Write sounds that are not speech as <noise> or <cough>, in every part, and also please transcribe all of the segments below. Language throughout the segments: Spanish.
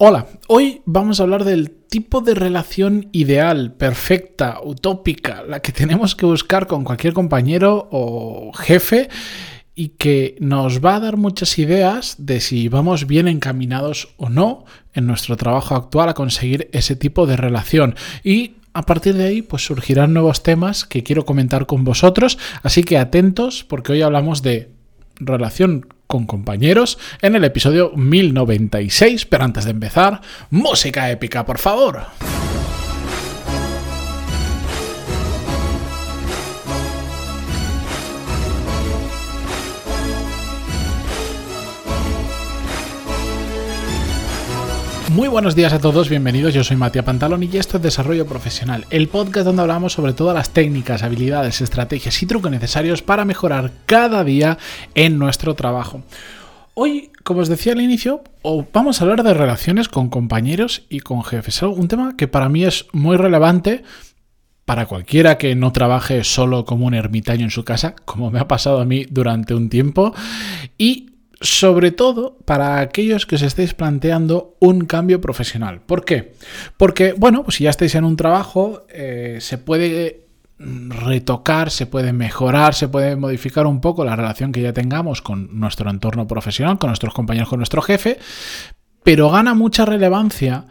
Hola, hoy vamos a hablar del tipo de relación ideal, perfecta, utópica, la que tenemos que buscar con cualquier compañero o jefe y que nos va a dar muchas ideas de si vamos bien encaminados o no en nuestro trabajo actual a conseguir ese tipo de relación. Y a partir de ahí, pues surgirán nuevos temas que quiero comentar con vosotros, así que atentos porque hoy hablamos de relación con compañeros en el episodio 1096. Pero antes de empezar, música épica, por favor. Muy buenos días a todos, bienvenidos. Yo soy Matías Pantalón y esto es Desarrollo Profesional, el podcast donde hablamos sobre todas las técnicas, habilidades, estrategias y trucos necesarios para mejorar cada día en nuestro trabajo. Hoy, como os decía al inicio, vamos a hablar de relaciones con compañeros y con jefes. Un tema que para mí es muy relevante para cualquiera que no trabaje solo como un ermitaño en su casa, como me ha pasado a mí durante un tiempo, y sobre todo para aquellos que os estéis planteando un cambio profesional. ¿Por qué? Porque, bueno, pues si ya estáis en un trabajo, eh, se puede retocar, se puede mejorar, se puede modificar un poco la relación que ya tengamos con nuestro entorno profesional, con nuestros compañeros, con nuestro jefe, pero gana mucha relevancia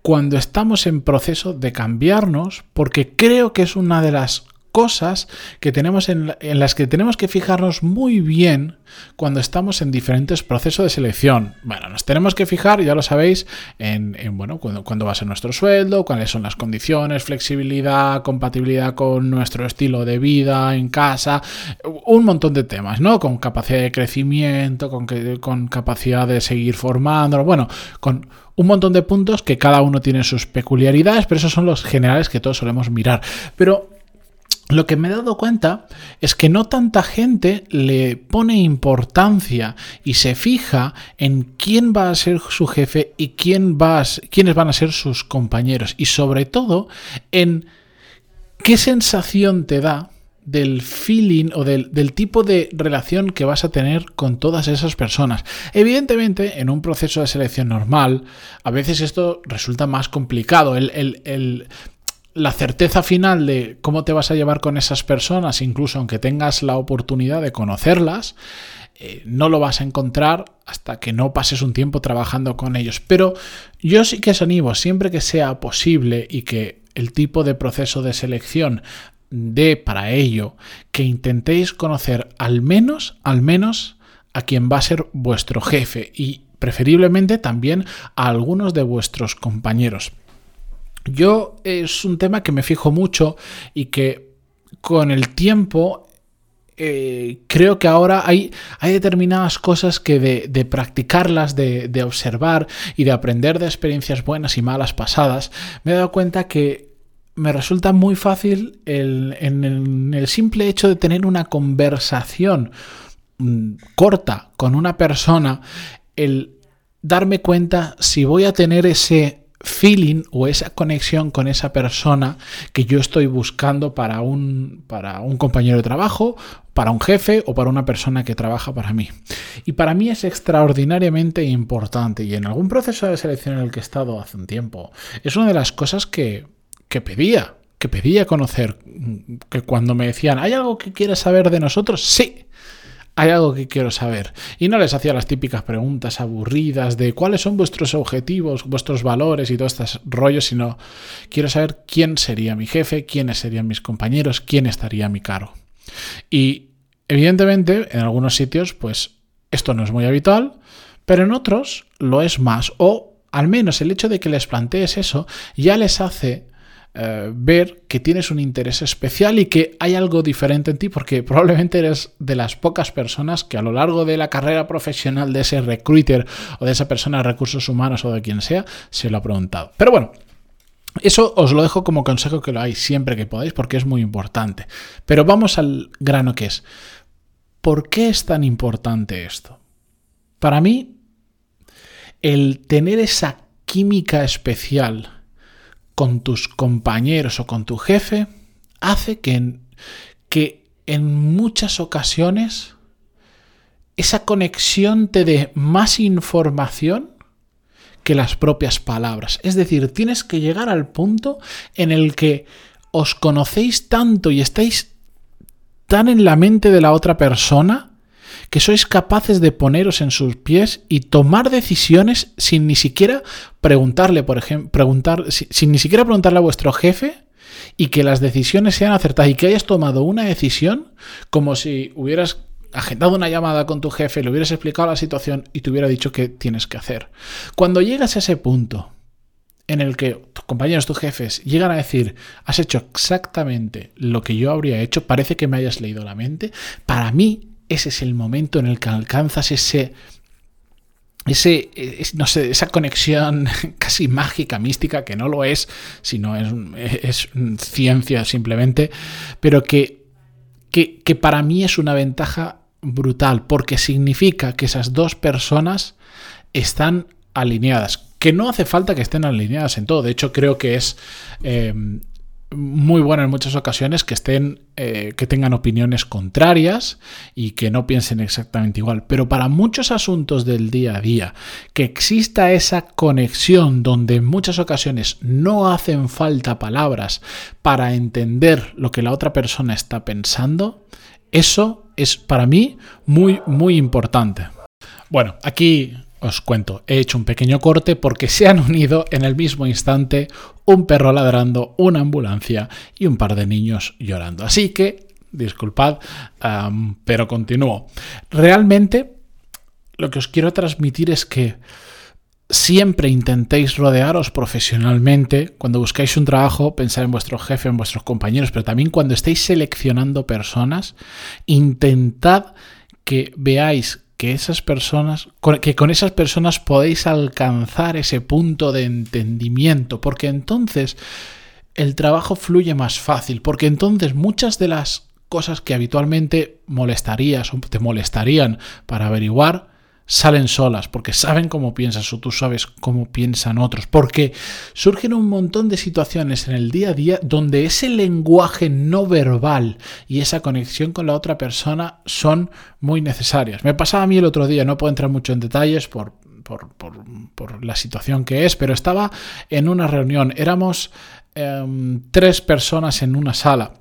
cuando estamos en proceso de cambiarnos, porque creo que es una de las cosas que tenemos en, las que tenemos que fijarnos muy bien cuando estamos en diferentes procesos de selección. Bueno, nos tenemos que fijar, ya lo sabéis, en, bueno, cuando, va a ser nuestro sueldo, cuáles son las condiciones, flexibilidad, compatibilidad con nuestro estilo de vida en casa, un montón de temas, ¿no? Con capacidad de crecimiento, con, con capacidad de seguir formando, bueno, con un montón de puntos que cada uno tiene sus peculiaridades, pero esos son los generales que todos solemos mirar. Pero lo que me he dado cuenta es que no tanta gente le pone importancia y se fija en quién va a ser su jefe y quién va quiénes van a ser sus compañeros. Y sobre todo en qué sensación te da del feeling o del, tipo de relación que vas a tener con todas esas personas. Evidentemente, en un proceso de selección normal, a veces esto resulta más complicado. el la certeza final de cómo te vas a llevar con esas personas, incluso aunque tengas la oportunidad de conocerlas, eh, no lo vas a encontrar hasta que no pases un tiempo trabajando con ellos. Pero yo sí que os animo, siempre que sea posible y que el tipo de proceso de selección dé para ello, que intentéis conocer al menos, al menos a quien va a ser vuestro jefe y preferiblemente también a algunos de vuestros compañeros. Yo es un tema que me fijo mucho y que con el tiempo eh, creo que ahora hay, hay determinadas cosas que de, practicarlas, de, observar y de aprender de experiencias buenas y malas pasadas, me he dado cuenta que me resulta muy fácil en el simple hecho de tener una conversación mm, corta con una persona, el darme cuenta si voy a tener ese feeling o esa conexión con esa persona que yo estoy buscando para un, para un compañero de trabajo, para un jefe o para una persona que trabaja para mí. Y para mí es extraordinariamente importante y en algún proceso de selección en el que he estado hace un tiempo, es una de las cosas que, que pedía, que pedía conocer, que cuando me decían, ¿hay algo que quieres saber de nosotros? Sí hay algo que quiero saber. Y no les hacía las típicas preguntas aburridas de cuáles son vuestros objetivos, vuestros valores y todos estos rollos, sino quiero saber quién sería mi jefe, quiénes serían mis compañeros, quién estaría a mi cargo. Y evidentemente en algunos sitios pues esto no es muy habitual, pero en otros lo es más. O al menos el hecho de que les plantees eso ya les hace eh, ver que tienes un interés especial y que hay algo diferente en ti, porque probablemente eres de las pocas personas que a lo largo de la carrera profesional de ese recruiter o de esa persona de recursos humanos o de quien sea, se lo ha preguntado. Pero bueno, eso os lo dejo como consejo que lo hay siempre que podáis porque es muy importante. Pero vamos al grano que es. ¿Por qué es tan importante esto? Para mí, el tener esa química especial con tus compañeros o con tu jefe hace que en, que en muchas ocasiones esa conexión te dé más información que las propias palabras. Es decir, tienes que llegar al punto en el que os conocéis tanto y estáis tan en la mente de la otra persona que sois capaces de poneros en sus pies y tomar decisiones sin ni siquiera preguntarle, por ejemplo, preguntar, sin, ni siquiera preguntarle a vuestro jefe y que las decisiones sean acertadas y que hayas tomado una decisión como si hubieras agendado una llamada con tu jefe, le hubieras explicado la situación y te hubiera dicho qué tienes que hacer. Cuando llegas a ese punto en el que tus compañeros, tus jefes, llegan a decir, has hecho exactamente lo que yo habría hecho, parece que me hayas leído la mente, para mí ese es el momento en el que alcanzas ese... Ese, no sé, esa conexión <laughs> casi mágica, mística, que no lo es, sino es, es ciencia simplemente, pero que, que, que para mí es una ventaja brutal, porque significa que esas dos personas están alineadas, que no hace falta que estén alineadas en todo. De hecho, creo que es eh, muy bueno en muchas ocasiones que estén, eh, que tengan opiniones contrarias y que no piensen exactamente igual. Pero para muchos asuntos del día a día, que exista esa conexión donde en muchas ocasiones no hacen falta palabras para entender lo que la otra persona está pensando, eso es para mí muy, muy importante. Bueno, aquí os cuento, he hecho un pequeño corte porque se han unido en el mismo instante un perro ladrando, una ambulancia y un par de niños llorando. Así que, disculpad, pero continúo. Realmente, lo que os quiero transmitir es que siempre intentéis rodearos profesionalmente. Cuando buscáis un trabajo, pensar en vuestro jefe, en vuestros compañeros, pero también cuando estéis seleccionando personas, intentad que veáis que esas personas, que con esas personas podéis alcanzar ese punto de entendimiento, porque entonces el trabajo fluye más fácil, porque entonces muchas de las cosas que habitualmente molestarías o te molestarían para averiguar, salen solas, porque saben cómo piensas o tú sabes cómo piensan otros, porque surgen un montón de situaciones en el día a día donde ese lenguaje no verbal y esa conexión con la otra persona son muy necesarias. Me pasaba a mí el otro día, no puedo entrar mucho en detalles por, por, por, la situación que es, pero estaba en una reunión, éramos em, tres personas en una sala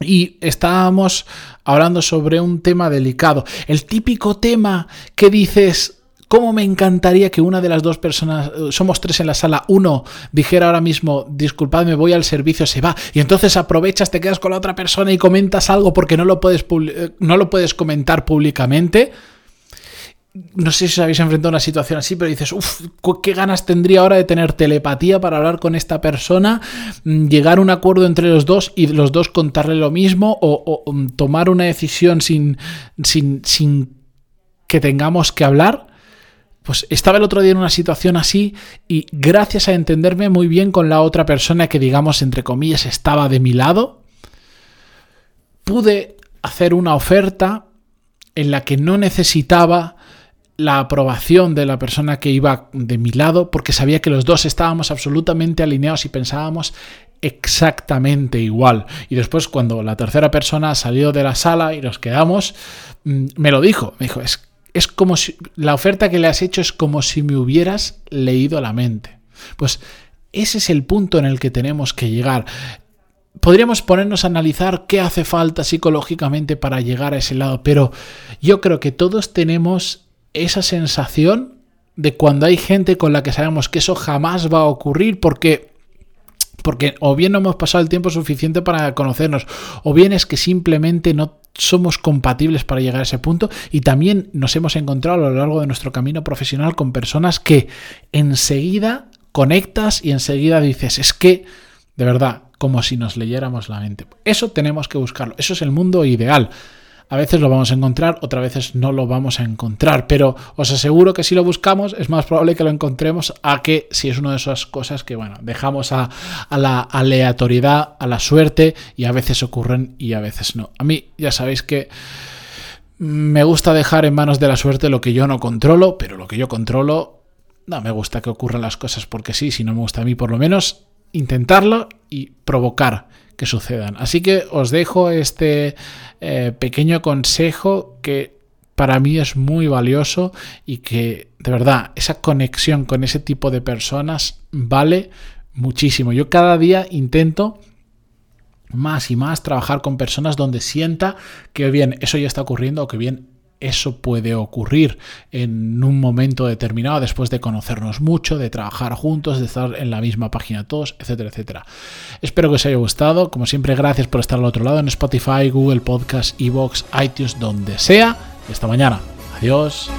y estábamos hablando sobre un tema delicado. El típico tema que dices, ¿cómo me encantaría que una de las dos personas, somos tres en la sala, uno dijera ahora mismo, disculpadme, voy al servicio, se va, y entonces aprovechas, te quedas con la otra persona y comentas algo porque no lo puedes, eh, no lo puedes comentar públicamente? No sé si os habéis enfrentado a una situación así, pero dices, uff, qué ganas tendría ahora de tener telepatía para hablar con esta persona, mm, llegar a un acuerdo entre los dos y los dos contarle lo mismo o, mm, tomar una decisión sin, sin, sin que tengamos que hablar. Pues estaba el otro día en una situación así y gracias a entenderme muy bien con la otra persona que digamos entre comillas estaba de mi lado, pude hacer una oferta en la que no necesitaba la aprobación de la persona que iba de mi lado, porque sabía que los dos estábamos absolutamente alineados y pensábamos exactamente igual. Y después cuando la tercera persona salió de la sala y nos quedamos, mm, me lo dijo, me dijo, es, es como si la oferta que le has hecho es como si me hubieras leído la mente. Pues ese es el punto en el que tenemos que llegar. Podríamos ponernos a analizar qué hace falta psicológicamente para llegar a ese lado, pero yo creo que todos tenemos esa sensación de cuando hay gente con la que sabemos que eso jamás va a ocurrir porque porque o bien no hemos pasado el tiempo suficiente para conocernos, o bien es que simplemente no somos compatibles para llegar a ese punto y también nos hemos encontrado a lo largo de nuestro camino profesional con personas que enseguida conectas y enseguida dices, es que, de verdad, como si nos leyéramos la mente. Eso tenemos que buscarlo, eso es el mundo ideal. A veces lo vamos a encontrar, otras veces no lo vamos a encontrar, pero os aseguro que si lo buscamos es más probable que lo encontremos a que si es una de esas cosas que, bueno, dejamos a, la aleatoriedad, a la suerte y a veces ocurren y a veces no. A mí ya sabéis que me gusta dejar en manos de la suerte lo que yo no controlo, pero lo que yo controlo, no me gusta que ocurran las cosas porque sí, si no me gusta a mí por lo menos intentarlo y provocar que sucedan. Así que os dejo este eh, pequeño consejo que para mí es muy valioso y que de verdad, esa conexión con ese tipo de personas vale muchísimo. Yo cada día intento más y más trabajar con personas donde sienta que bien eso ya está ocurriendo o que bien eso puede ocurrir en un momento determinado después de conocernos mucho, de trabajar juntos, de estar en la misma página todos, etcétera, etcétera. Espero que os haya gustado. Como siempre, gracias por estar al otro lado en Spotify, Google Podcast, Evox, iTunes, donde sea. Y hasta mañana. Adiós.